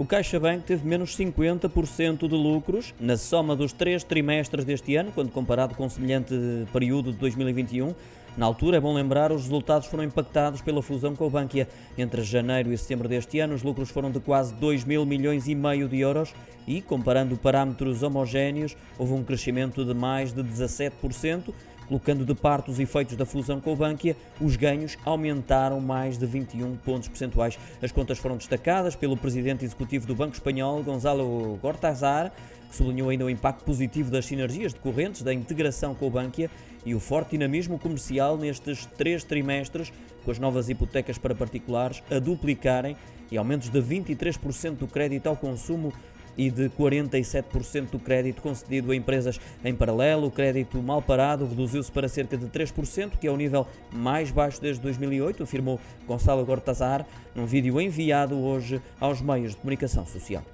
O CaixaBank teve menos 50% de lucros na soma dos três trimestres deste ano, quando comparado com o semelhante período de 2021. Na altura, é bom lembrar, os resultados foram impactados pela fusão com a Bankia. Entre janeiro e setembro deste ano, os lucros foram de quase 2 mil milhões e meio de euros e, comparando parâmetros homogéneos, houve um crescimento de mais de 17%, colocando de parte os efeitos da fusão com a Bankia, os ganhos aumentaram mais de 21 pontos percentuais. As contas foram destacadas pelo presidente executivo do Banco Espanhol, Gonzalo Gortazar, que sublinhou ainda o impacto positivo das sinergias decorrentes da integração com a Bankia e o forte dinamismo comercial nestes três trimestres, com as novas hipotecas para particulares a duplicarem e aumentos de 23% do crédito ao consumo e de 47% do crédito concedido a empresas em paralelo. O crédito mal parado reduziu-se para cerca de 3%, que é o nível mais baixo desde 2008, afirmou Gonçalo Gortazar num vídeo enviado hoje aos meios de comunicação social.